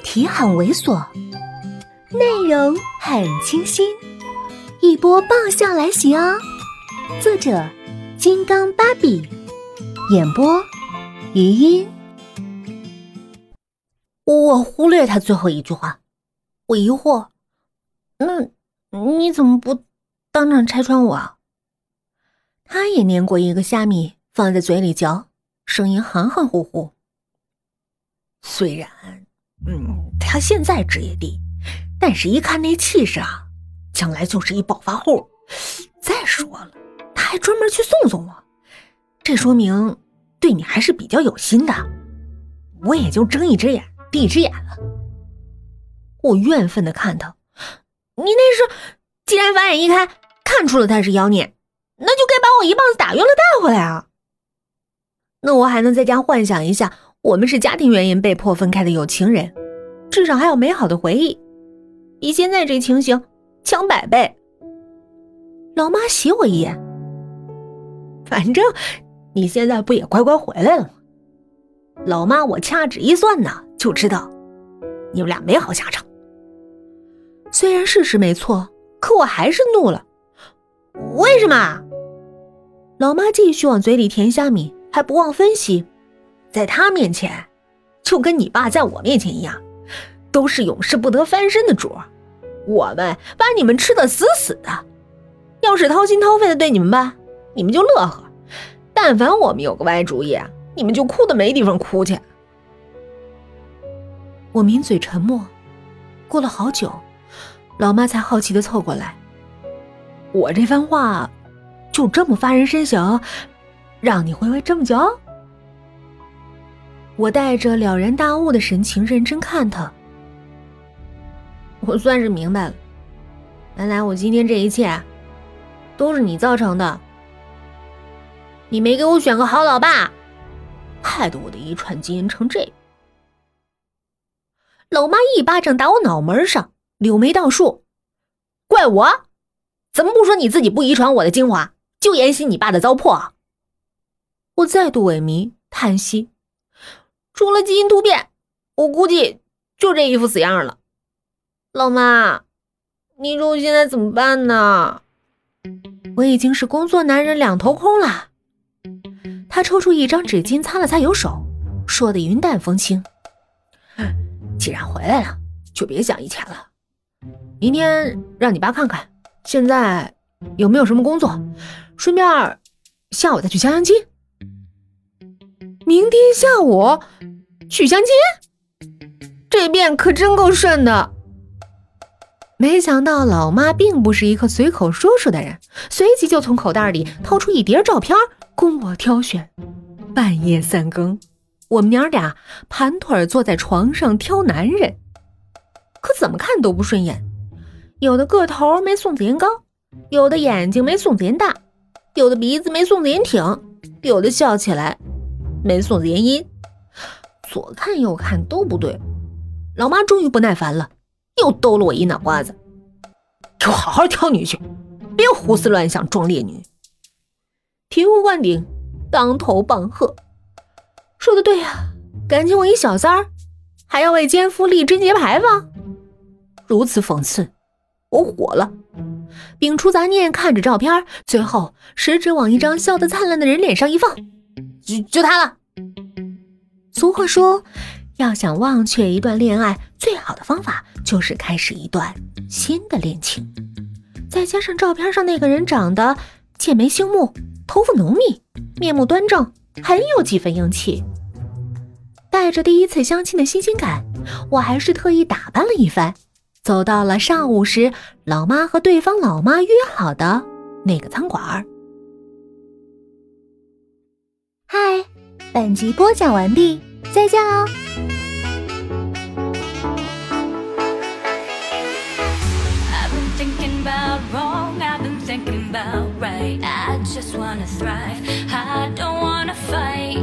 题很猥琐，内容很清新，一波爆笑来袭哦！作者：金刚芭比，演播：余音。我忽略他最后一句话，我疑惑：那你怎么不当场拆穿我？他也捏过一个虾米，放在嘴里嚼，声音含含糊糊。虽然，嗯，他现在职业低，但是一看那气势啊，将来就是一暴发户。再说了，他还专门去送送我，这说明对你还是比较有心的。我也就睁一只眼闭一只眼了。我怨愤的看他，你那是既然法眼一开看出了他是妖孽，那就该把我一棒子打晕了带回来啊。那我还能在家幻想一下。我们是家庭原因被迫分开的有情人，至少还有美好的回忆，比现在这情形强百倍。老妈斜我一眼，反正你现在不也乖乖回来了吗？老妈，我掐指一算呢，就知道你们俩没好下场。虽然事实没错，可我还是怒了。为什么？老妈继续往嘴里填虾米，还不忘分析。在他面前，就跟你爸在我面前一样，都是永世不得翻身的主我们把你们吃的死死的，要是掏心掏肺的对你们吧，你们就乐呵；但凡我们有个歪主意，你们就哭的没地方哭去。我抿嘴沉默，过了好久，老妈才好奇的凑过来。我这番话，就这么发人深省，让你回味这么久？我带着了然大悟的神情认真看他，我算是明白了，原来我今天这一切都是你造成的。你没给我选个好老爸，害得我的遗传基因成这样。老妈一巴掌打我脑门上，柳眉倒竖，怪我？怎么不说你自己不遗传我的精华，就沿袭你爸的糟粕？我再度萎靡叹息。除了基因突变，我估计就这一副死样了。老妈，你说我现在怎么办呢？我已经是工作男人两头空了。他抽出一张纸巾擦了擦右手，说的云淡风轻：“既然回来了，就别想以前了。明天让你爸看看，现在有没有什么工作，顺便下午再去相相亲。明天下午。”去相亲，这便可真够顺的。没想到老妈并不是一个随口说说的人，随即就从口袋里掏出一叠照片供我挑选。半夜三更，我们娘俩盘腿坐在床上挑男人，可怎么看都不顺眼。有的个头没宋子妍高，有的眼睛没宋子妍大，有的鼻子没宋子妍挺，有的笑起来门锁子原因。左看右看都不对，老妈终于不耐烦了，又兜了我一脑瓜子，给我好好挑女婿，别胡思乱想装烈女。醍醐灌顶，当头棒喝，说的对呀，感情我一小三儿，还要为奸夫立贞节牌坊，如此讽刺，我火了，摒除杂念，看着照片，最后食指往一张笑得灿烂的人脸上一放，就就他了。俗话说，要想忘却一段恋爱，最好的方法就是开始一段新的恋情。再加上照片上那个人长得剑眉星目，头发浓密，面目端正，很有几分英气。带着第一次相亲的新鲜感，我还是特意打扮了一番，走到了上午时老妈和对方老妈约好的那个餐馆。儿，本集播讲完毕。再见哦。About right,。I just wanna thrive. I don't wanna fight.